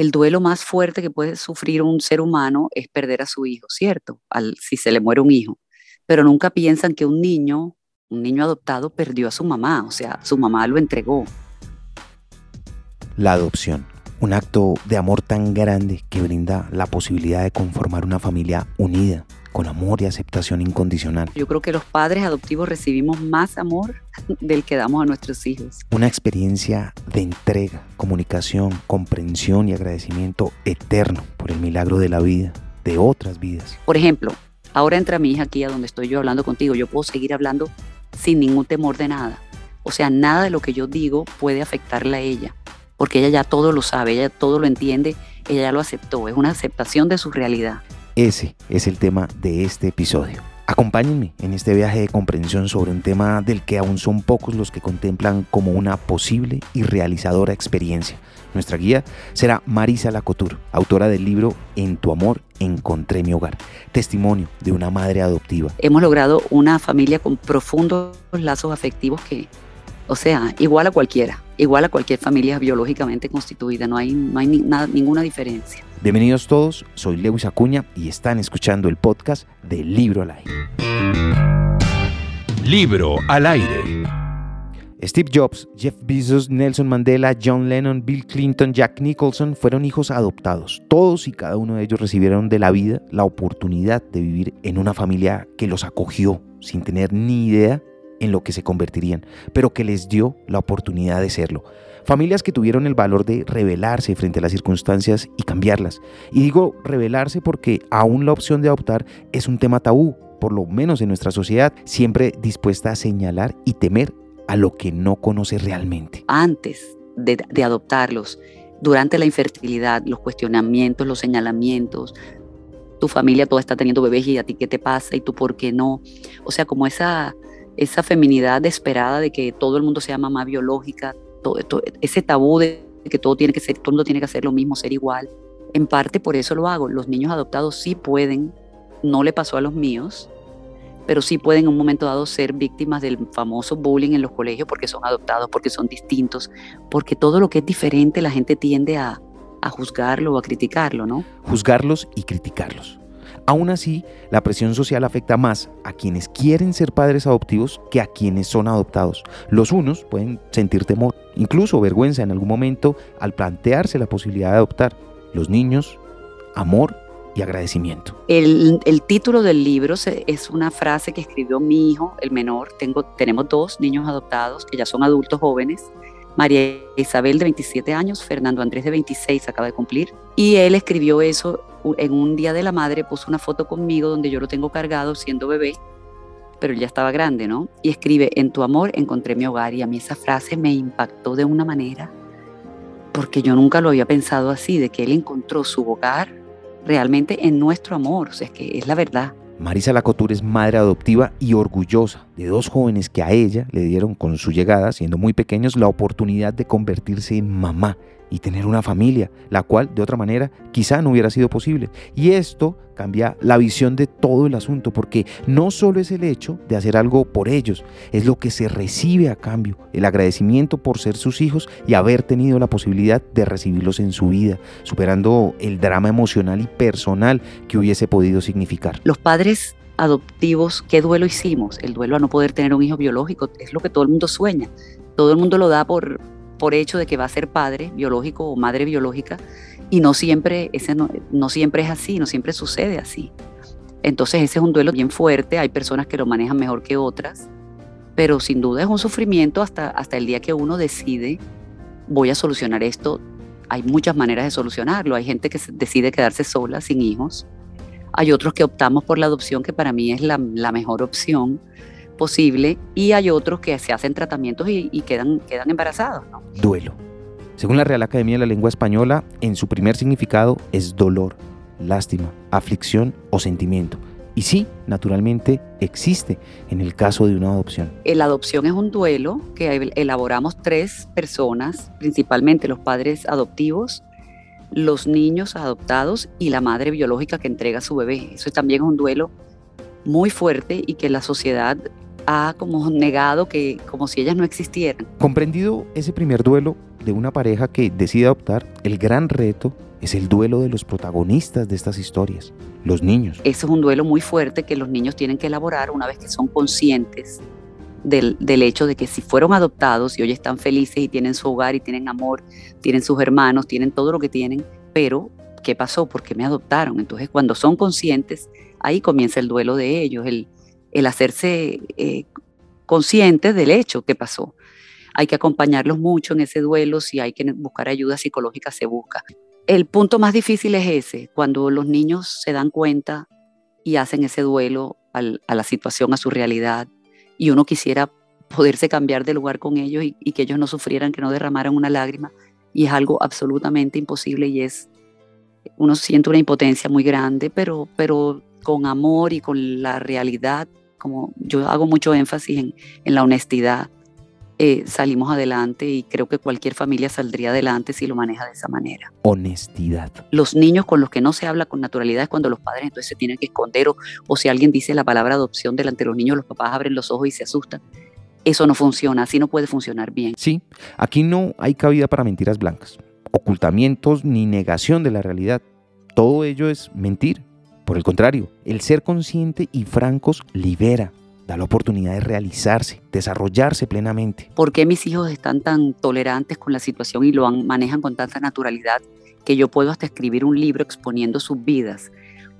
el duelo más fuerte que puede sufrir un ser humano es perder a su hijo, ¿cierto? Al, si se le muere un hijo. Pero nunca piensan que un niño, un niño adoptado, perdió a su mamá, o sea, su mamá lo entregó. La adopción, un acto de amor tan grande que brinda la posibilidad de conformar una familia unida, con amor y aceptación incondicional. Yo creo que los padres adoptivos recibimos más amor del que damos a nuestros hijos. Una experiencia de entrega, comunicación, comprensión y agradecimiento eterno por el milagro de la vida, de otras vidas. Por ejemplo, ahora entra mi hija aquí a donde estoy yo hablando contigo, yo puedo seguir hablando sin ningún temor de nada. O sea, nada de lo que yo digo puede afectarla a ella, porque ella ya todo lo sabe, ella todo lo entiende, ella ya lo aceptó, es una aceptación de su realidad. Ese es el tema de este episodio. Acompáñenme en este viaje de comprensión sobre un tema del que aún son pocos los que contemplan como una posible y realizadora experiencia. Nuestra guía será Marisa Lacotur, autora del libro En tu amor encontré mi hogar, testimonio de una madre adoptiva. Hemos logrado una familia con profundos lazos afectivos que, o sea, igual a cualquiera, igual a cualquier familia biológicamente constituida, no hay, no hay ninguna diferencia. Bienvenidos todos, soy Lewis Acuña y están escuchando el podcast de Libro al Aire. Libro al Aire. Steve Jobs, Jeff Bezos, Nelson Mandela, John Lennon, Bill Clinton, Jack Nicholson fueron hijos adoptados. Todos y cada uno de ellos recibieron de la vida la oportunidad de vivir en una familia que los acogió sin tener ni idea en lo que se convertirían, pero que les dio la oportunidad de serlo. Familias que tuvieron el valor de rebelarse frente a las circunstancias y cambiarlas. Y digo rebelarse porque aún la opción de adoptar es un tema tabú, por lo menos en nuestra sociedad, siempre dispuesta a señalar y temer a lo que no conoce realmente. Antes de, adoptarlos, durante la infertilidad, los cuestionamientos, los señalamientos, tu familia toda está teniendo bebés y a ti qué te pasa y tú por qué no. O sea, como esa, esa feminidad desesperada de que todo el mundo sea mamá biológica, ese tabú de que todo tiene que ser, todo mundo tiene que hacer lo mismo, ser igual. En parte por eso lo hago. Los niños adoptados sí pueden, no le pasó a los míos, pero sí pueden en un momento dado ser víctimas del famoso bullying en los colegios porque son adoptados, porque son distintos, porque todo lo que es diferente la gente tiende a, a juzgarlo o a criticarlo, ¿no? Juzgarlos y criticarlos. Aún así, la presión social afecta más a quienes quieren ser padres adoptivos que a quienes son adoptados. Los unos pueden sentir temor, incluso vergüenza en algún momento al plantearse la posibilidad de adoptar. Los niños, amor y agradecimiento. El, título del libro es una frase que escribió mi hijo, el menor. Tengo, tenemos dos niños adoptados que ya son adultos jóvenes. María Isabel de 27 años, Fernando Andrés de 26 acaba de cumplir. Y él escribió eso en un día de la madre, puso una foto conmigo donde yo lo tengo cargado siendo bebé, pero él ya estaba grande, ¿no? Y escribe, en tu amor encontré mi hogar. Y a mí esa frase me impactó de una manera, porque yo nunca lo había pensado así, de que él encontró su hogar realmente en nuestro amor, o sea, es que es la verdad. Marisa Lacotur es madre adoptiva y orgullosa de dos jóvenes que a ella le dieron con su llegada, siendo muy pequeños, la oportunidad de convertirse en mamá y tener una familia, la cual de otra manera quizá no hubiera sido posible. Y esto cambia la visión de todo el asunto, porque no solo es el hecho de hacer algo por ellos, es lo que se recibe a cambio, el agradecimiento por ser sus hijos y haber tenido la posibilidad de recibirlos en su vida, superando el drama emocional y personal que hubiese podido significar. Los padres adoptivos, ¿qué duelo hicimos? El duelo a no poder tener un hijo biológico, es lo que todo el mundo sueña. Todo el mundo lo da por, por hecho de que va a ser padre biológico o madre biológica y no siempre, ese no, siempre es así, no siempre sucede así. Entonces ese es un duelo bien fuerte, hay personas que lo manejan mejor que otras, pero sin duda es un sufrimiento hasta, hasta el día que uno decide, voy a solucionar esto. Hay muchas maneras de solucionarlo, hay gente que decide quedarse sola, sin hijos, hay otros que optamos por la adopción, que para mí es la, la mejor opción, posible y hay otros que se hacen tratamientos y, quedan, quedan embarazados. Duelo. Según la Real Academia de la Lengua Española, en su primer significado es dolor, lástima, aflicción o sentimiento. Y sí, naturalmente existe en el caso de una adopción. La adopción es un duelo que elaboramos tres personas, principalmente los padres adoptivos, los niños adoptados y la madre biológica que entrega a su bebé. Eso también es un duelo muy fuerte y que la sociedad ha como negado que como si ellas no existieran. Comprendido ese primer duelo, de una pareja que decide adoptar, el gran reto es el duelo de los protagonistas de estas historias, los niños. Ese es un duelo muy fuerte que los niños tienen que elaborar una vez que son conscientes del, del, hecho de que si fueron adoptados y hoy están felices y tienen su hogar y tienen amor, tienen sus hermanos, tienen todo lo que tienen, pero ¿qué pasó? ¿Por qué me adoptaron? Entonces cuando son conscientes, ahí comienza el duelo de ellos, el, el hacerse eh, conscientes del hecho que pasó. Hay que acompañarlos mucho en ese duelo, si hay que buscar ayuda psicológica, se busca. El punto más difícil es ese, cuando los niños se dan cuenta y hacen ese duelo a la situación, a su realidad, y uno quisiera poderse cambiar de lugar con ellos y, que ellos no sufrieran, que no derramaran una lágrima, y es algo absolutamente imposible y es, uno siente una impotencia muy grande, pero, con amor y con la realidad, como yo hago mucho énfasis en la honestidad, eh, salimos adelante y creo que cualquier familia saldría adelante si lo maneja de esa manera. Honestidad. Los niños con los que no se habla con naturalidad es cuando los padres entonces se tienen que esconder o, o si alguien dice la palabra adopción delante de los niños, los papás abren los ojos y se asustan. Eso no funciona, así no puede funcionar bien. Sí, aquí no hay cabida para mentiras blancas, ocultamientos ni negación de la realidad. Todo ello es mentir, por el contrario, el ser consciente y francos libera, da la oportunidad de realizarse, desarrollarse plenamente. ¿Por qué mis hijos están tan tolerantes con la situación y lo manejan con tanta naturalidad que yo puedo hasta escribir un libro exponiendo sus vidas?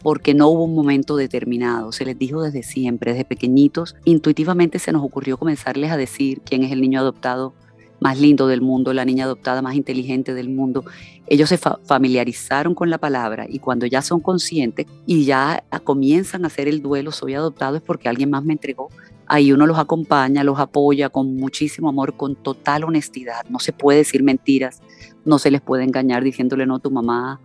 Porque no hubo un momento determinado, se les dijo desde siempre, desde pequeñitos, intuitivamente se nos ocurrió comenzarles a decir quién es el niño adoptado más lindo del mundo, la niña adoptada más inteligente del mundo. Ellos se fa familiarizaron con la palabra y cuando ya son conscientes y ya comienzan a hacer el duelo, soy adoptado es porque alguien más me entregó. Ahí uno los acompaña, los apoya con muchísimo amor, con total honestidad. No se puede decir mentiras, no se les puede engañar diciéndole no, tu mamá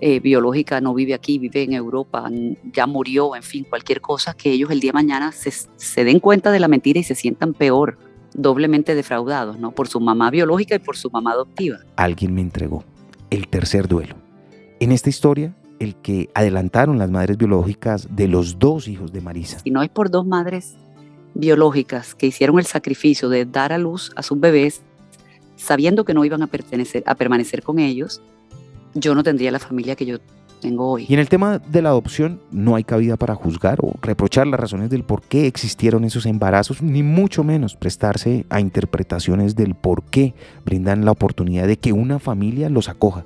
eh, biológica no vive aquí, vive en Europa, ya murió, en fin, cualquier cosa, que ellos el día de mañana se, se den cuenta de la mentira y se sientan peor doblemente defraudados, ¿no? Por su mamá biológica y por su mamá adoptiva. Alguien me entregó el tercer duelo. En esta historia, el que adelantaron las madres biológicas de los dos hijos de Marisa. Si no es por dos madres biológicas que hicieron el sacrificio de dar a luz a sus bebés, sabiendo que no iban a, pertenecer, a permanecer con ellos, yo no tendría la familia que yo tengo hoy. Y en el tema de la adopción no hay cabida para juzgar o reprochar las razones del por qué existieron esos embarazos, ni mucho menos prestarse a interpretaciones del por qué brindan la oportunidad de que una familia los acoja.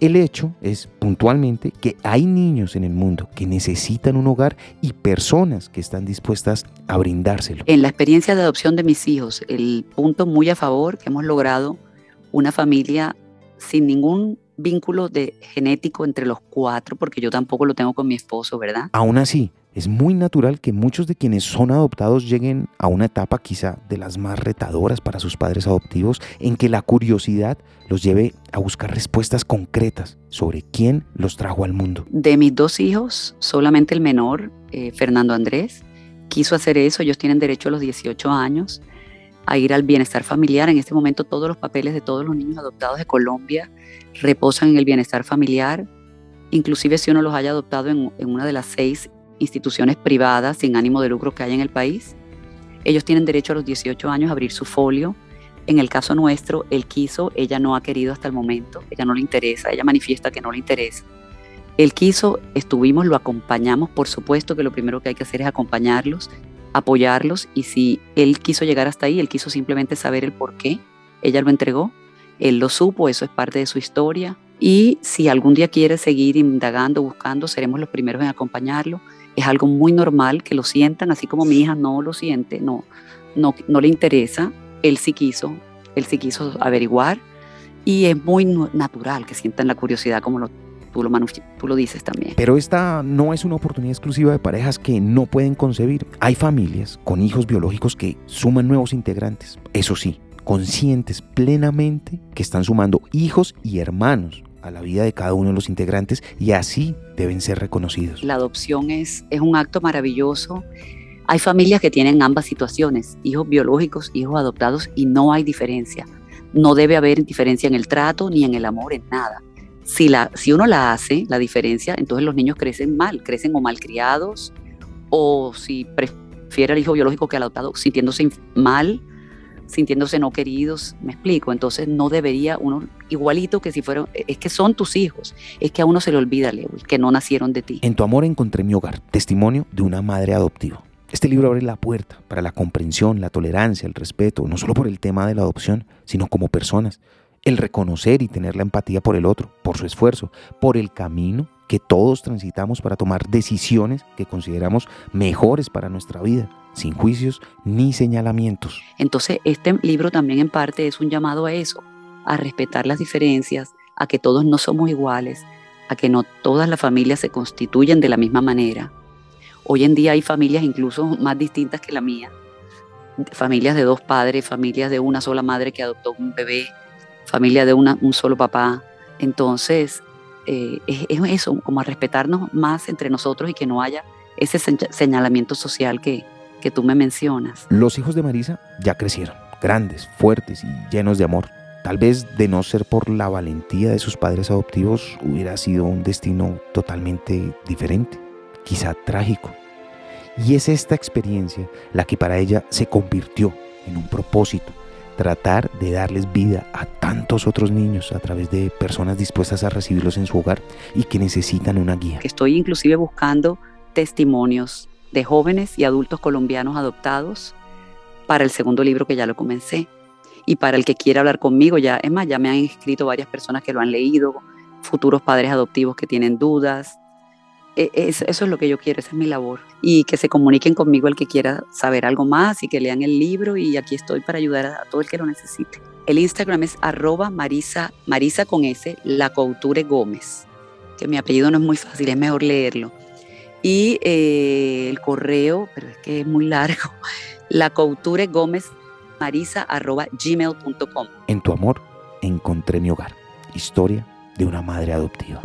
El hecho es puntualmente que hay niños en el mundo que necesitan un hogar y personas que están dispuestas a brindárselo. En la experiencia de adopción de mis hijos, el punto muy a favor que hemos logrado una familia sin ningún vínculo de genético entre los cuatro, porque yo tampoco lo tengo con mi esposo, ¿verdad? Aún así, es muy natural que muchos de quienes son adoptados lleguen a una etapa quizá de las más retadoras para sus padres adoptivos, en que la curiosidad los lleve a buscar respuestas concretas sobre quién los trajo al mundo. De mis dos hijos, solamente el menor, eh, Fernando Andrés, quiso hacer eso, ellos tienen derecho a los 18 años a ir al bienestar familiar. En este momento todos los papeles de todos los niños adoptados de Colombia reposan en el bienestar familiar, inclusive si uno los haya adoptado en, en, una de las seis instituciones privadas sin ánimo de lucro que hay en el país. Ellos tienen derecho a los 18 años a abrir su folio. En el caso nuestro, él quiso, ella no ha querido hasta el momento, ella no le interesa, ella manifiesta que no le interesa. Él quiso, estuvimos, lo acompañamos, por supuesto que lo primero que hay que hacer es acompañarlos, apoyarlos y si él quiso llegar hasta ahí, él quiso simplemente saber el por qué, ella lo entregó, él lo supo, eso es parte de su historia y si algún día quiere seguir indagando, buscando, seremos los primeros en acompañarlo. Es algo muy normal que lo sientan, así como mi hija no lo siente, no, no, no le interesa, él sí quiso, él sí quiso averiguar y es muy natural que sientan la curiosidad como lo Tú lo, tú lo, dices también. Pero esta no es una oportunidad exclusiva de parejas que no pueden concebir. Hay familias con hijos biológicos que suman nuevos integrantes. Eso sí, conscientes plenamente que están sumando hijos y hermanos a la vida de cada uno de los integrantes y así deben ser reconocidos. La adopción es, es un acto maravilloso. Hay familias que tienen ambas situaciones, hijos biológicos, hijos adoptados, y no hay diferencia. No debe haber diferencia en el trato ni en el amor, en nada. Si, la, si uno la hace, la diferencia, entonces los niños crecen mal, crecen o malcriados, o si prefiere al hijo biológico que al adoptado, sintiéndose mal, sintiéndose no queridos, me explico, entonces no debería uno, igualito que si fueran, es que son tus hijos, es que a uno se le olvida, Leo, que no nacieron de ti. En tu amor encontré mi hogar, testimonio de una madre adoptiva. Este libro abre la puerta para la comprensión, la tolerancia, el respeto, no solo por el tema de la adopción, sino como personas. El reconocer y tener la empatía por el otro, por su esfuerzo, por el camino que todos transitamos para tomar decisiones que consideramos mejores para nuestra vida, sin juicios ni señalamientos. Entonces, este libro también en parte es un llamado a eso, a respetar las diferencias, a que todos no somos iguales, a que no todas las familias se constituyen de la misma manera. Hoy en día hay familias incluso más distintas que la mía, familias de dos padres, familias de una sola madre que adoptó un bebé, familia de una, un solo papá. Entonces, eh, es, eso, como a respetarnos más entre nosotros y que no haya ese señalamiento social que, que tú me mencionas. Los hijos de Marisa ya crecieron, grandes, fuertes y llenos de amor. Tal vez de no ser por la valentía de sus padres adoptivos hubiera sido un destino totalmente diferente, quizá trágico. Y es esta experiencia la que para ella se convirtió en un propósito, tratar de darles vida a tantos otros niños a través de personas dispuestas a recibirlos en su hogar y que necesitan una guía. Estoy inclusive buscando testimonios de jóvenes y adultos colombianos adoptados para el segundo libro que ya lo comencé y para el que quiera hablar conmigo ya es más ya me han escrito varias personas que lo han leído futuros padres adoptivos que tienen dudas eso, es lo que yo quiero, esa es mi labor. Y que se comuniquen conmigo el que quiera saber algo más y que lean el libro y aquí estoy para ayudar a, todo el que lo necesite. El Instagram es arroba Marisa, Marisa con S, La Couture Gómez, que mi apellido no es muy fácil, es mejor leerlo. Y eh, el correo, pero es que es muy largo, La Couture Gómez Marisa arroba gmail.com. En tu amor encontré mi hogar. Historia de una madre adoptiva.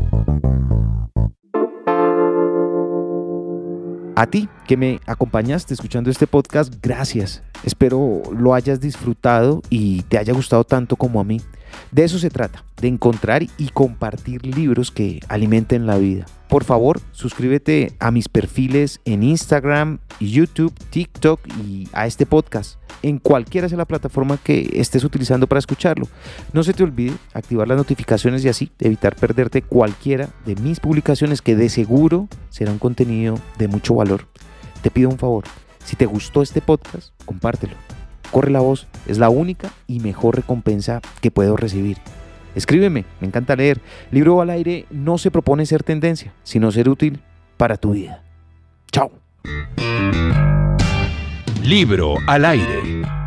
A ti que me acompañaste escuchando este podcast, gracias. Espero lo hayas disfrutado y te haya gustado tanto como a mí. De eso se trata, de encontrar y compartir libros que alimenten la vida. Por favor, suscríbete a mis perfiles en Instagram, YouTube, TikTok y a este podcast, en cualquiera sea la plataforma que estés utilizando para escucharlo. No se te olvide activar las notificaciones y así evitar perderte cualquiera de mis publicaciones que de seguro será un contenido de mucho valor. Te pido un favor, si te gustó este podcast, compártelo Corre la voz, es la única y mejor recompensa que puedo recibir. Escríbeme, me encanta leer. Libro al aire no se propone ser tendencia, sino ser útil para tu vida. Chao. Libro al aire.